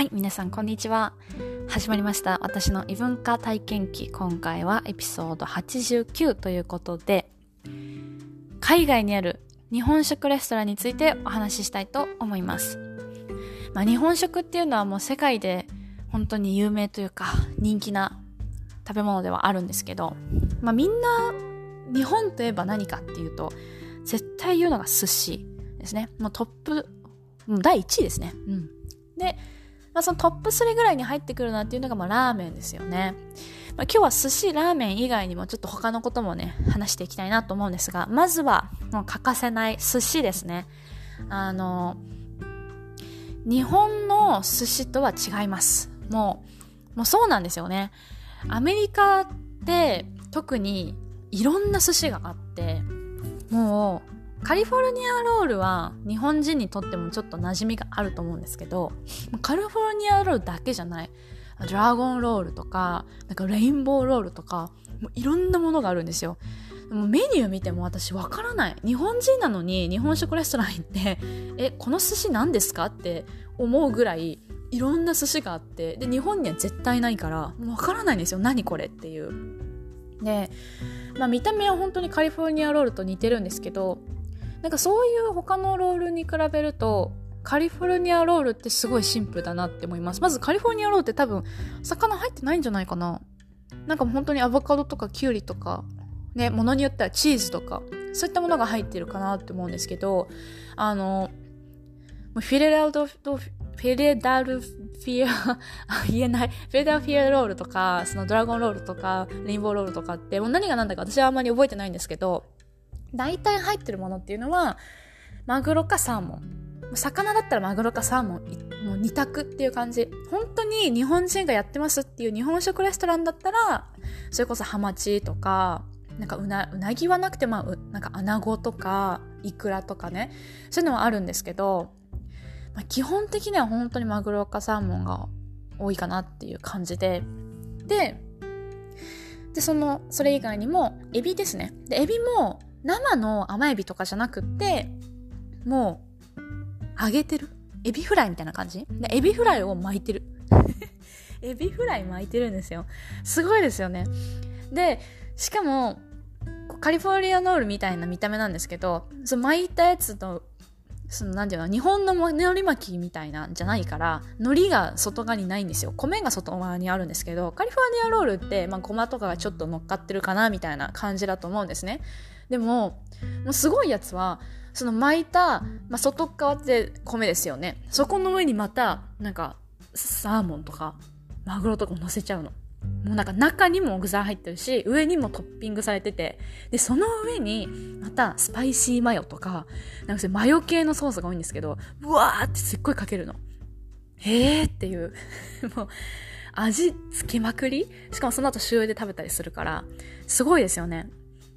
はい、皆さんこんにちは。始まりました。私の異文化体験記。今回はエピソード89ということで、海外にある日本食レストランについてお話ししたいと思います。まあ、日本食っていうのはもう世界で本当に有名というか人気な食べ物ではあるんですけど、まあ、みんな日本といえば何かっていうと、絶対言うのが寿司ですね。もうトップ、第1位ですね。うん。で、まあ、そのトップ3ぐらいに入ってくるなっていうのが、まあ、ラーメンですよね。まあ、今日は寿司、ラーメン以外にもちょっと他のこともね、話していきたいなと思うんですが、まずは、もう欠かせない寿司ですね。あの、日本の寿司とは違います。もう、もうそうなんですよね。アメリカって特にいろんな寿司があって、もうカリフォルニアロールは日本人にとってもちょっと馴染みがあると思うんですけど、カリフォルニアロールだけじゃない。ドラゴンロールとか、なんかレインボーロールとか、もういろんなものがあるんですよ。もメニュー見ても私わからない。日本人なのに日本食レストラン行って、え、この寿司何ですかって思うぐらいいろんな寿司があって、で、日本には絶対ないから、もうわからないんですよ。何これっていう。で、まあ見た目は本当にカリフォルニアロールと似てるんですけど、なんかそういう他のロールに比べるとカリフォルニアロールってすごいシンプルだなって思います。まずカリフォルニアロールって多分魚入ってないんじゃないかな。なんか本当にアボカドとかキュウリとかねものによってはチーズとかそういったものが入ってるかなって思うんですけどあのフィレラルドフィレダルフィア、言えない。フィレダルフィアロールとか、そのドラゴンロールとか、レインボーロールとかって、もう何が何だか私はあんまり覚えてないんですけど、大体入ってるものっていうのは、マグロかサーモン。魚だったらマグロかサーモン、もう二択っていう感じ。本当に日本人がやってますっていう日本食レストランだったら、それこそハマチとか、なんかうな、うなぎはなくて、まあ、なんか穴子とか、イクラとかね、そういうのはあるんですけど、まあ、基本的には本当にマグロかサーモンが多いかなっていう感じで、で、で、その、それ以外にも、エビですね。で、エビも、生の甘エビとかじゃなくって、もう、揚げてる？エビフライみたいな感じ？で、エビフライを巻いてる。エビフライ巻いてるんですよ。すごいですよね。で、しかも、カリフォルニアロールみたいな見た目なんですけど、その巻いたやつと、その、なんていうの、日本の海苔巻きみたいなんじゃないから、海苔が外側にないんですよ。米が外側にあるんですけど、カリフォルニアロールって、まあ、ごまとかがちょっと乗っかってるかな、みたいな感じだと思うんですね。でも、もうすごいやつは、その巻いた、まあ、外側って米ですよね。そこの上にまた、なんか、サーモンとか、マグロとかも乗せちゃうの。もうなんか中にも具材入ってるし、上にもトッピングされてて、で、その上に、またスパイシーマヨとか、なんかそマヨ系のソースが多いんですけど、うわーってすっごいかけるの。へーっていう。もう、味つけまくり？しかもその後塩で食べたりするから、すごいですよね。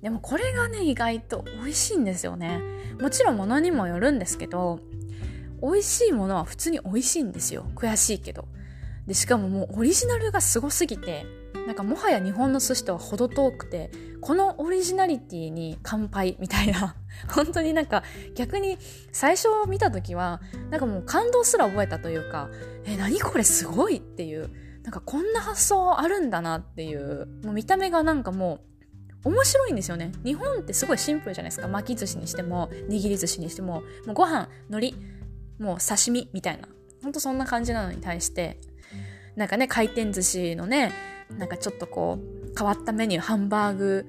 でもこれがね、意外と美味しいんですよね。もちろん物にもよるんですけど、美味しいものは普通に美味しいんですよ。悔しいけど。で、しかももうオリジナルがすごすぎて、なんかもはや日本の寿司とは程遠くて、このオリジナリティに乾杯みたいな、本当になんか逆に最初見た時は、なんかもう感動すら覚えたというか、え、何これすごいっていう、なんかこんな発想あるんだなっていう、もう見た目がなんかもう面白いんですよね。日本ってすごいシンプルじゃないですか。巻き寿司にしても、握り寿司にしても、もうご飯、海苔、もう刺身みたいな。ほんとそんな感じなのに対して、なんかね、回転寿司のね、なんかちょっとこう、変わったメニュー、ハンバーグ、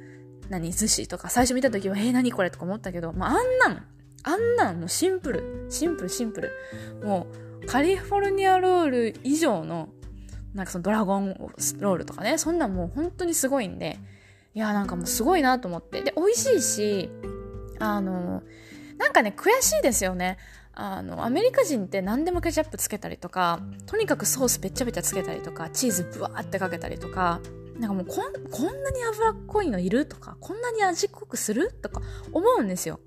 何、寿司とか、最初見た時は、えー、何これとか思ったけど、まあ、あんなん、あんなんもうシンプル、シンプル、シンプル。もう、カリフォルニアロール以上の、なんかそのドラゴンロールとかね、そんなんもう本当にすごいんで、いやなんかもうすごいなと思って。で美味しいしあのなんかね悔しいですよね。あのアメリカ人って何でもケチャップつけたりとかとにかくソースべっちゃべちゃつけたりとかチーズブワーってかけたりとかなんかもうこんこんなに脂っこいのいるとかこんなに味濃くするとか思うんですよ。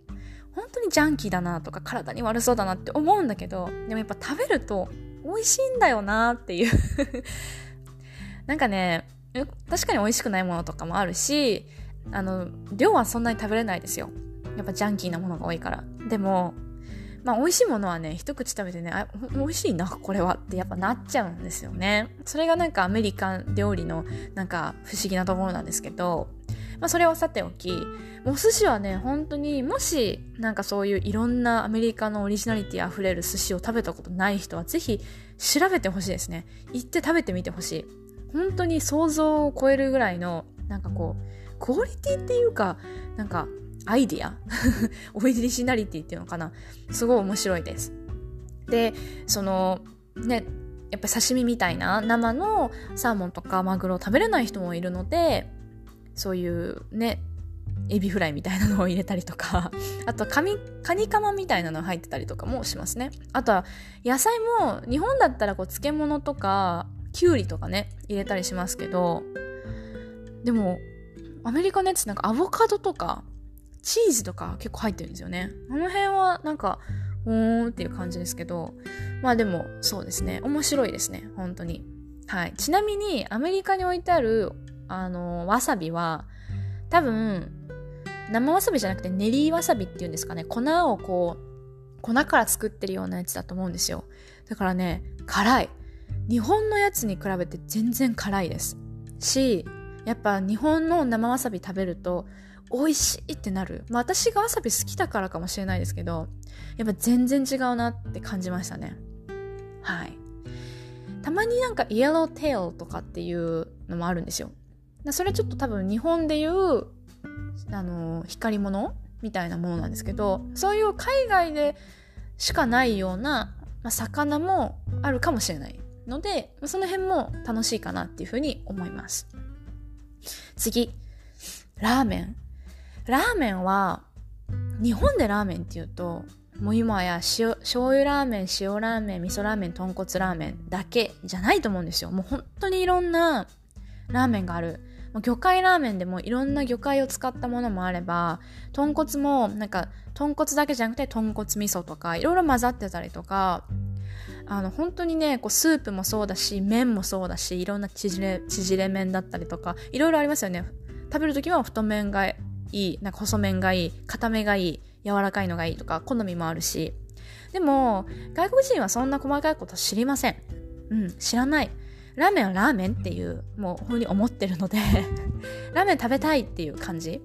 本当にジャンキーだなとか体に悪そうだなって思うんだけどでもやっぱ食べると美味しいんだよなっていう。なんかね確かに美味しくないものとかもあるしあの量はそんなに食べれないですよやっぱジャンキーなものが多いからでもまあ美味しいものはね、一口食べてね、あ、美味しいな、これはってやっぱなっちゃうんですよね。それがなんかアメリカン料理のなんか不思議なところなんですけど、まあそれはさておき、お寿司はね、本当にもしなんかそういういろんなアメリカのオリジナリティ溢れる寿司を食べたことない人はぜひ調べてほしいですね。行って食べてみてほしい。本当に想像を超えるぐらいの、なんかこう、クオリティっていうか、なんかアイディア？オリジナリティっていうのかな？すごい面白いです。で、その、ね、やっぱ刺身みたいな生のサーモンとかマグロを食べれない人もいるので、そういうね、エビフライみたいなのを入れたりとか、あとカニ、カニカマみたいなの入ってたりとかもしますね。あとは野菜も日本だったらこう漬物とかきゅうりとかね、入れたりしますけど、でもアメリカのやつなんかアボカドとかチーズとか結構入ってるんですよね。あの辺はなんか、うーんっていう感じですけど、まあでもそうですね。面白いですね。本当に。はい。ちなみにアメリカに置いてある、あの、わさびは、多分、生わさびじゃなくて練りわさびっていうんですかね。粉をこう、粉から作ってるようなやつだと思うんですよ。だからね、辛い。日本のやつに比べて全然辛いです。し、やっぱ日本の生わさび食べると美味しいってなる。まあ私がわさび好きだからかもしれないですけど、やっぱ全然違うなって感じましたね。はい。たまになんかイエローテールとかっていうのもあるんですよ。それちょっと多分日本でいう、あの、光り物みたいなものなんですけど、そういう海外でしかないような、まあ、魚もあるかもしれないので、その辺も楽しいかなっていうふうに思います。次、ラーメン。ラーメンは、日本でラーメンっていうと、もう今や塩醤油ラーメン、塩ラーメン、味噌ラーメン、豚骨ラーメンだけじゃないと思うんですよ。もう本当にいろんなラーメンがある。魚介ラーメンでもいろんな魚介を使ったものもあれば、豚骨もなんか豚骨だけじゃなくて豚骨味噌とかいろいろ混ざってたりとか、あの本当にね、こうスープもそうだし、麺もそうだし、いろんな縮れ、縮れ麺だったりとか、いろいろありますよね。食べるときは太麺がいい、なんか細麺がいい、硬めがいい、柔らかいのがいいとか、好みもあるし。でも、外国人はそんな細かいこと知りません。うん、知らない。ラーメンはラーメンっていう、もうふうに思ってるので ラーメン食べたいっていう感じ。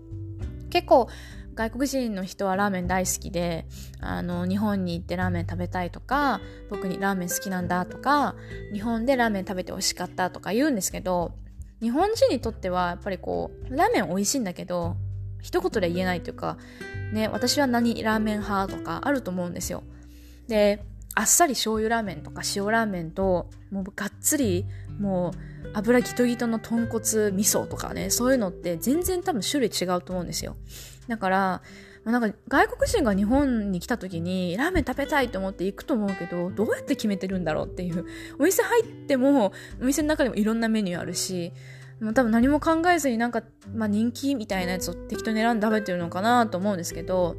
結構、外国人の人はラーメン大好きで、あの、日本に行ってラーメン食べたいとか、僕にラーメン好きなんだとか、日本でラーメン食べて美味しかったとか言うんですけど、日本人にとってはやっぱりこう、ラーメン美味しいんだけど、一言で言えないというか、ね、私は何ラーメン派とかあると思うんですよ。で、あっさり醤油ラーメンとか塩ラーメンと、もうがっつり、もう油ギトギトの豚骨味噌とかね、そういうのって全然多分種類違うと思うんですよ。だから、なんか外国人が日本に来た時にラーメン食べたいと思って行くと思うけど、どうやって決めてるんだろうっていう。お店入っても、お店の中でもいろんなメニューあるし、多分何も考えずになんか、まあ人気みたいなやつを適当に選んで食べてるのかなと思うんですけど、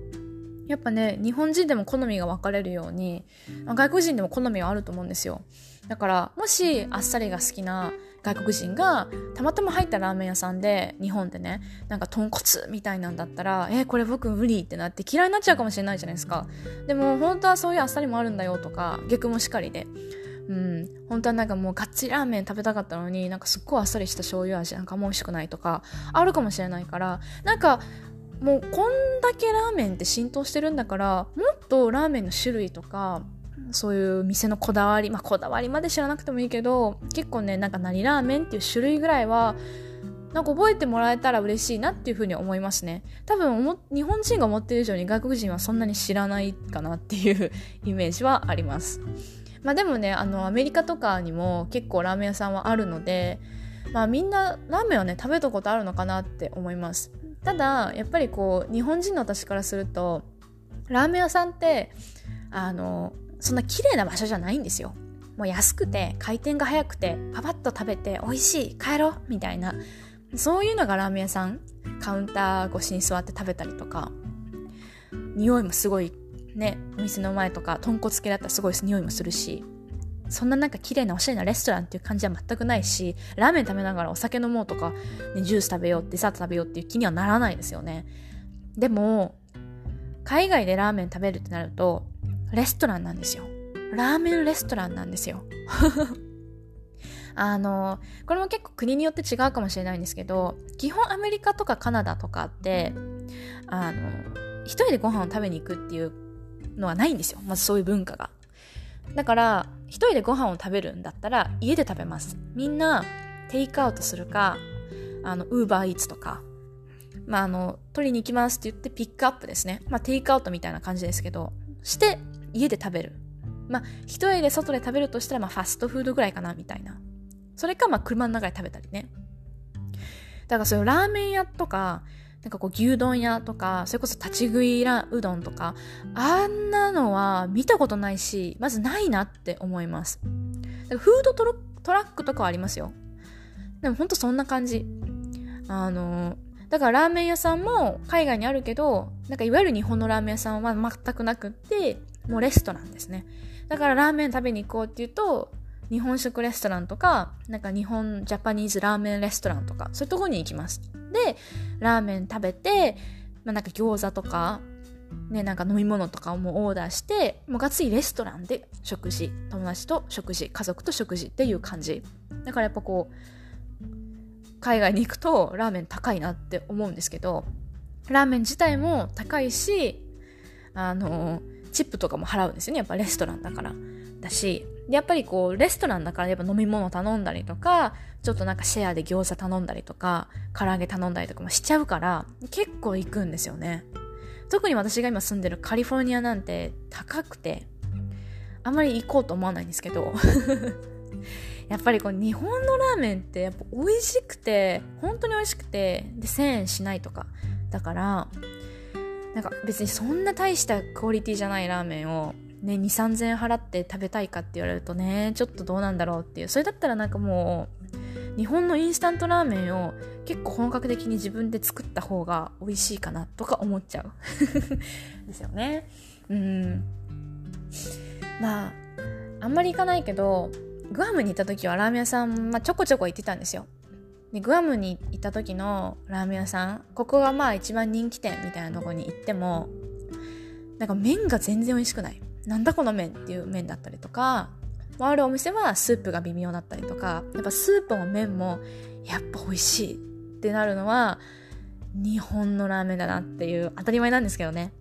やっぱね、日本人でも好みが分かれるように、外国人でも好みはあると思うんですよ。だから、もしあっさりが好きな外国人がたまたま入ったラーメン屋さんで日本でねなんか豚骨みたいなんだったらえー、これ僕無理ってなって嫌いになっちゃうかもしれないじゃないですか。でも本当はそういうあっさりもあるんだよとか逆もしかりで。うん、本当はなんかもうガッツリラーメン食べたかったのになんかすっごいあっさりした醤油味なんかも美味しくないとかあるかもしれないからなんかもうこんだけラーメンって浸透してるんだからもっとラーメンの種類とかそういう店のこだわりまあこだわりまで知らなくてもいいけど結構ねなんか何ラーメンっていう種類ぐらいはなんか覚えてもらえたら嬉しいなっていうふうに思いますね。多分日本人が思ってる以上に外国人はそんなに知らないかなっていう イメージはあります。まあでもね、あのアメリカとかにも結構ラーメン屋さんはあるので、まあみんなラーメンはね食べたことあるのかなって思います。ただやっぱりこう日本人の私からするとラーメン屋さんってあのそんな綺麗な場所じゃないんですよ。もう安くて回転が早くてパパッと食べて美味しい帰ろうみたいな。そういうのがラーメン屋さん。カウンター越しに座って食べたりとか。匂いもすごいねお店の前とか豚骨系だったらすごい匂いもするし。そんななんか綺麗なおしゃれなレストランっていう感じは全くないしラーメン食べながらお酒飲もうとか、ね、ジュース食べようデザート食べようっていう気にはならないですよねでも海外でラーメン食べるってなるとレストランなんですよ。ラーメンレストランなんですよ。あの、これも結構国によって違うかもしれないんですけど、基本アメリカとかカナダとかって、あの、一人でご飯を食べに行くっていうのはないんですよ。まずそういう文化が。だから、一人でご飯を食べるんだったら家で食べます。みんなテイクアウトするか、あの、ウーバーイーツとか、まあ、あの、取りに行きますって言ってピックアップですね。まあ、テイクアウトみたいな感じですけど、して家で食べる。まあ、一人で外で食べるとしたら、まあ、ファストフードぐらいかな、みたいな。それか、まあ、車の中で食べたりね。だからそういうラーメン屋とか、なんかこう牛丼屋とか、それこそ立ち食いうどんとか、あんなのは見たことないし、まずないなって思います。フードトラックとかはありますよ。でもほんとそんな感じ。あの、だからラーメン屋さんも海外にあるけど、なんかいわゆる日本のラーメン屋さんは全くなくって、もうレストランですね。だからラーメン食べに行こうっていうと、日本食レストランとか、なんか日本ジャパニーズラーメンレストランとか、そういうとこに行きます。で、ラーメン食べて、まあ、なんか餃子とか、ね、なんか飲み物とかをもうオーダーして、もうがっつりレストランで食事、友達と食事、家族と食事っていう感じ。だからやっぱこう、海外に行くとラーメン高いなって思うんですけど、ラーメン自体も高いし、あの、チップとかも払うんですよね。やっぱレストランだから。だし、やっぱりこう、レストランだからやっぱ飲み物頼んだりとか、ちょっとなんかシェアで餃子頼んだりとか、唐揚げ頼んだりとかもしちゃうから、結構行くんですよね。特に私が今住んでるカリフォルニアなんて高くて、あんまり行こうと思わないんですけど、やっぱりこう日本のラーメンってやっぱ美味しくて、本当に美味しくて、で1000円しないとか。だから、なんか別にそんな大したクオリティじゃないラーメンをね、2、3000円払って食べたいかって言われるとね、ちょっとどうなんだろうっていう。それだったらなんかもう、日本のインスタントラーメンを結構本格的に自分で作った方が美味しいかなとか思っちゃう。ですよね。うん。まあ、あんまり行かないけど、グアムに行った時はラーメン屋さん、まあ、ちょこちょこ行ってたんですよ。で、グアムに行った時のラーメン屋さん、ここがまあ一番人気店みたいなとこに行っても、なんか麺が全然美味しくない。なんだこの麺っていう麺だったりとか、あるお店はスープが微妙だったりとか、やっぱスープも麺もやっぱ美味しいってなるのは、日本のラーメンだなっていう当たり前なんですけどね。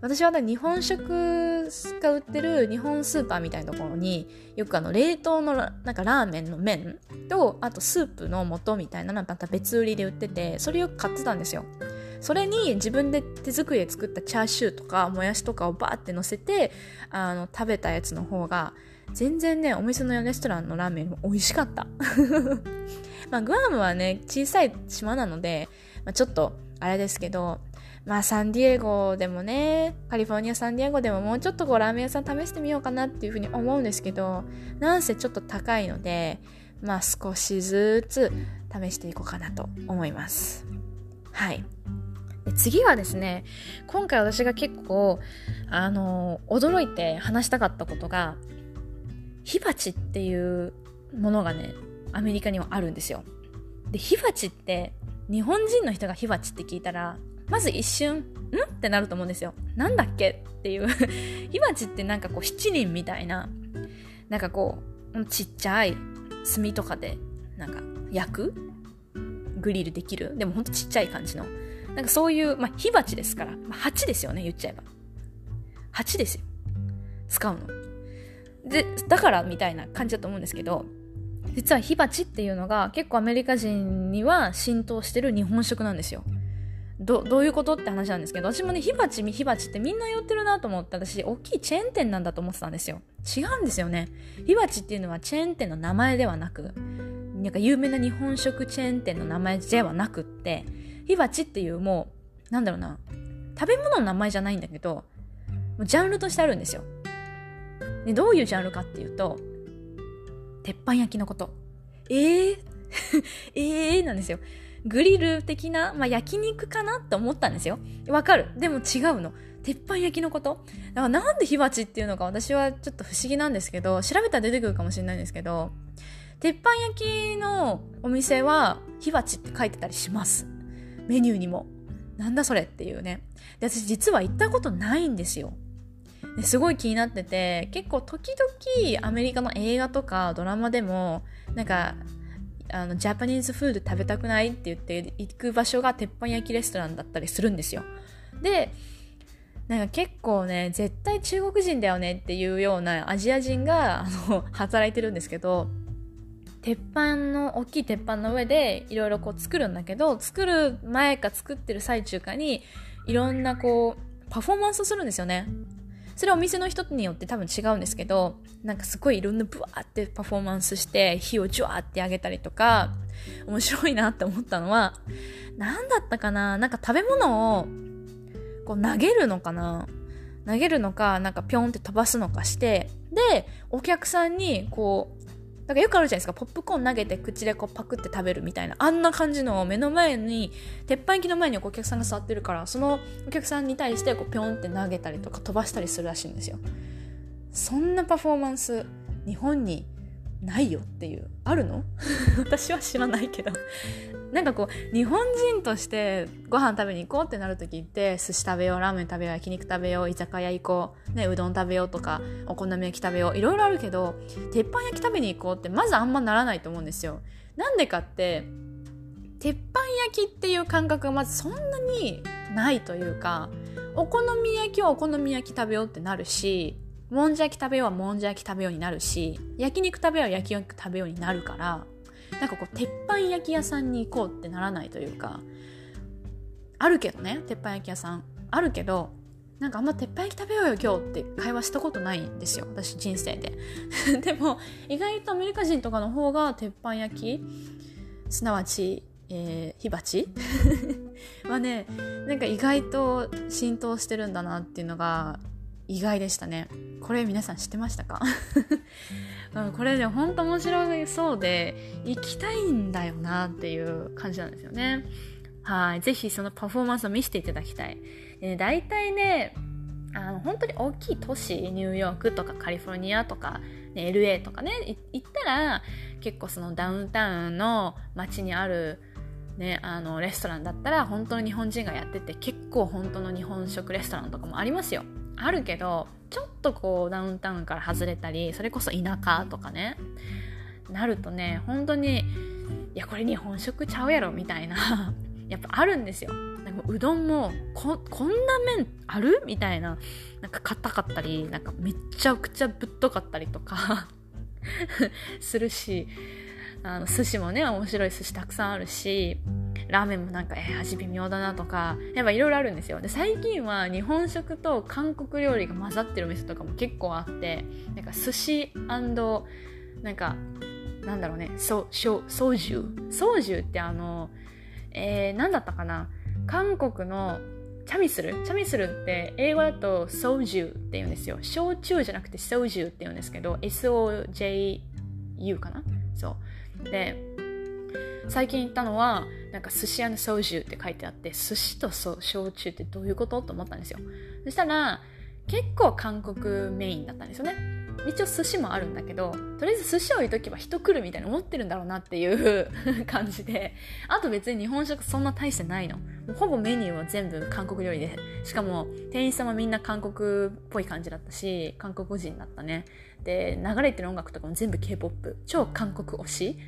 私は日本食が売ってる日本スーパーみたいなところによくあの冷凍のなんかラーメンの麺とあとスープの素みたいなのまた別売りで売っててそれよく買ってたんですよ。それに自分で手作りで作ったチャーシューとかもやしとかをバーって乗せてあの食べたやつの方が全然ねお店のレストランのラーメンも美味しかった。まあグアムはね小さい島なので、まあ、ちょっとあれですけどまあサンディエゴでもねカリフォルニアサンディエゴでももうちょっとこうラーメン屋さん試してみようかなっていうふうに思うんですけどなんせちょっと高いのでまあ少しずつ試していこうかなと思います。はい。次はですね、今回私が結構、あの、驚いて話したかったことが、火鉢っていうものがね、アメリカにはあるんですよ。で、火鉢って、日本人の人が火鉢って聞いたら、まず一瞬、ん？ってなると思うんですよ。なんだっけっていう 火鉢ってなんかこう七輪みたいな、なんかこう、ちっちゃい炭とかで、なんか焼く？グリルできる？でもほんとちっちゃい感じの。なんかそういう、まあ、火鉢ですから、まあ、鉢ですよね、言っちゃえば。鉢ですよ。使うの。で、だからみたいな感じだと思うんですけど、実は火鉢っていうのが結構アメリカ人には浸透してる日本食なんですよ。ど、どういうことって話なんですけど、私もね、火鉢、火鉢ってみんな寄ってるなと思って私、大きいチェーン店なんだと思ってたんですよ。違うんですよね。火鉢っていうのはチェーン店の名前ではなく、なんか有名な日本食チェーン店の名前ではなくって、火鉢っていうもう、なんだろうな、食べ物の名前じゃないんだけど、ジャンルとしてあるんですよ。で、どういうジャンルかっていうと、鉄板焼きのこと。えー、えー？なんですよ。グリル的な、まあ、焼肉かなって思ったんですよ。わかる？でも違うの。鉄板焼きのことだからなんで火鉢っていうのか私はちょっと不思議なんですけど、調べたら出てくるかもしれないんですけど、鉄板焼きのお店は火鉢って書いてたりします。メニューにも。なんだそれっていうね。で、私実は行ったことないんですよ。ですごい気になってて結構時々アメリカの映画とかドラマでもなんかあのジャパニーズフード食べたくないって言って行く場所が鉄板焼きレストランだったりするんですよでなんか結構ね絶対中国人だよねっていうようなアジア人があの働いてるんですけど鉄板の大きい鉄板の上でいろいろこう作るんだけど作る前か作ってる最中かにいろんなこうパフォーマンスをするんですよね。それはお店の人によって多分違うんですけど、なんかすごいいろんなブワーってパフォーマンスして、火をジュワーってあげたりとか、面白いなって思ったのは、何だったかな？なんか食べ物をこう投げるのかな？投げるのか、なんかぴょんって飛ばすのかして、で、お客さんにこう、なんかよくあるじゃないですか。ポップコーン投げて口でこうパクって食べるみたいな。あんな感じの目の前に、鉄板焼きの前にお客さんが座ってるから、そのお客さんに対してこうピョンって投げたりとか飛ばしたりするらしいんですよ。そんなパフォーマンス、日本にないよっていう。あるの？私は知らないけどなんかこう日本人としてご飯食べに行こうってなる時って寿司食べようラーメン食べよう焼肉食べよう居酒屋行こう、ね、うどん食べようとかお好み焼き食べよういろいろあるけど鉄板焼き食べに行こうってまずあんまならないと思うんですよ。なんでかって鉄板焼きっていう感覚がまずそんなにないというかお好み焼きはお好み焼き食べようってなるしもんじゃ焼き食べようはもんじゃ焼き食べようになるし焼肉食べようは焼き肉食べようになるからなんかこう鉄板焼き屋さんに行こうってならないというかあるけどね鉄板焼き屋さん。あるけどなんかあんま鉄板焼き食べようよ今日って会話したことないんですよ私人生で。でも意外とアメリカ人とかの方が鉄板焼きすなわち、えー、火鉢？はねなんか意外と浸透してるんだなっていうのが意外でしたね。これ皆さん知ってましたか？これねほんと面白そうで行きたいんだよなっていう感じなんですよね。はいぜひそのパフォーマンスを見せていただきたい。で大体ねあの本当に大きい都市ニューヨークとかカリフォルニアとか、ね、LA とかね行ったら結構そのダウンタウンの街にあるね、あのレストランだったら本当の日本人がやってて結構本当の日本食レストランとかもありますよ。あるけどちょっとこうダウンタウンから外れたりそれこそ田舎とかねなるとね本当にいやこれ日本食ちゃうやろみたいな やっぱあるんですよ。なんかうどんもここんな麺ある？みたいななんか硬かったりなんかめっちゃくちゃぶっとかったりとか するしあの寿司もね面白い寿司たくさんあるしラーメンもなんか、えー、味微妙だなとか、やっぱいろいろあるんですよ。で、最近は日本食と韓国料理が混ざってるお店とかも結構あって、なんか寿司なんか、なんだろうね、ソソソジュソジュってあの、えー、なんだったかな？韓国のチャミスル？チャミスルって英語だとソジュって言うんですよ。焼酎じゃなくてソジュって言うんですけど、SOJU かな？そう。で、最近行ったのはなんか寿司屋のソジュって書いてあって寿司と焼酎ってどういうこと？と思ったんですよ。そしたら結構韓国メインだったんですよね。一応寿司もあるんだけどとりあえず寿司置いとけば人来るみたいに思ってるんだろうなっていう 感じで。あと別に日本食そんな大してないの。もうほぼメニューは全部韓国料理で。しかも店員さんもみんな韓国っぽい感じだったし韓国人だったね。で流れてる音楽とかも全部 K-POP 超韓国推し。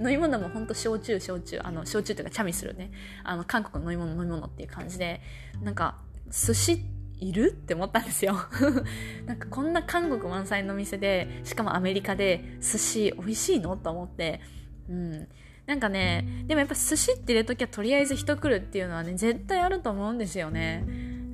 飲み物もほんと焼酎焼酎。あの焼酎っていうかチャミするね。あの韓国の飲み物飲み物っていう感じで。なんか寿司いる？って思ったんですよ。なんかこんな韓国満載の店でしかもアメリカで寿司美味しいの？と思って。うん。なんかねでもやっぱ寿司って入れときはとりあえず人来るっていうのはね絶対あると思うんですよね。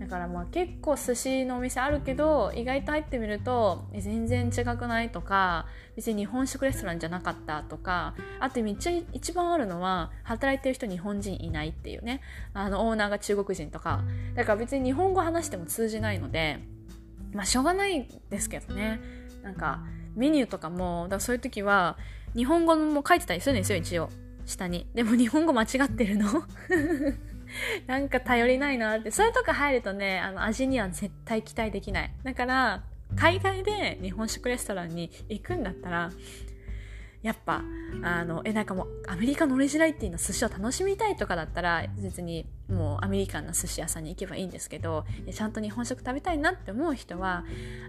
からまあ結構寿司のお店あるけど意外と入ってみると全然違くないとか別に日本食レストランじゃなかったとかあとめっちゃ一番あるのは働いてる人日本人いないっていうね。あのオーナーが中国人とか。だから別に日本語話しても通じないのでまあしょうがないですけどね。なんかメニューとかもだからそういう時は日本語も書いてたりするんですよ一応。下に。でも日本語間違ってるの。なんか頼りないなって。そういうとこ入るとね、あの、味には絶対期待できない。だから、海外で日本食レストランに行くんだったら、やっぱあのえなんかもうアメリカのオリジナリティの寿司を楽しみたいとかだったら別にもうアメリカンな寿司屋さんに行けばいいんですけどちゃんと日本食食べたいなって思う人は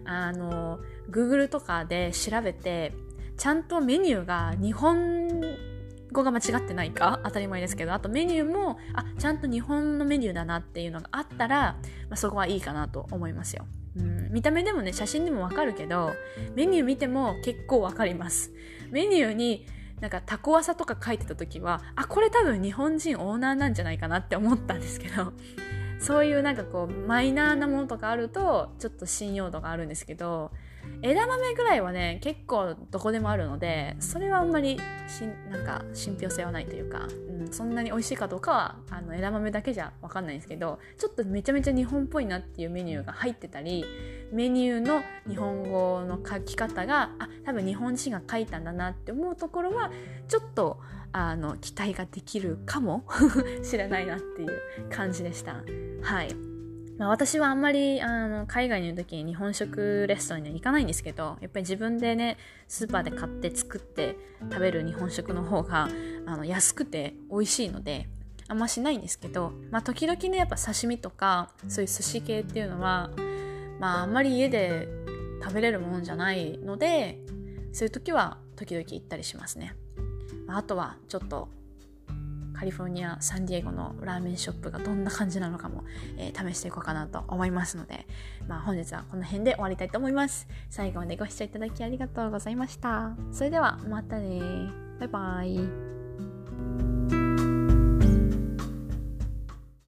あの Google とかで調べてちゃんとメニューが日本語が間違ってないか当たり前ですけどあとメニューもあちゃんと日本のメニューだなっていうのがあったら、まあ、そこはいいかなと思いますよ。うん、見た目でもね写真でもわかるけどメニュー見ても結構わかりますメニューになんかタコワサとか書いてた時はあこれ多分日本人オーナーなんじゃないかなって思ったんですけどそういうなんかこうマイナーなものとかあるとちょっと信用度があるんですけど枝豆ぐらいはね結構どこでもあるのでそれはあんまりしなんか信憑性はないというか、うん、そんなに美味しいかどうかはあの枝豆だけじゃ分かんないんですけどちょっとめちゃめちゃ日本っぽいなっていうメニューが入ってたりメニューの日本語の書き方があ多分日本人が書いたんだなって思うところはちょっとあの期待ができるかも しれないなっていう感じでした。はいまあ、私はあんまりあの海外にいる時に日本食レストランには行かないんですけどやっぱり自分でねスーパーで買って作って食べる日本食の方があの安くて美味しいのであんましないんですけど、まあ、時々ねやっぱ刺身とかそういう寿司系っていうのは、まあ、あんまり家で食べれるものじゃないのでそういう時は時々行ったりしますね。あとはちょっとカリフォルニアサンディエゴのラーメンショップがどんな感じなのかも、えー、試していこうかなと思いますので、まあ、本日はこの辺で終わりたいと思います。最後までご視聴いただきありがとうございました。それではまたねバイバイ。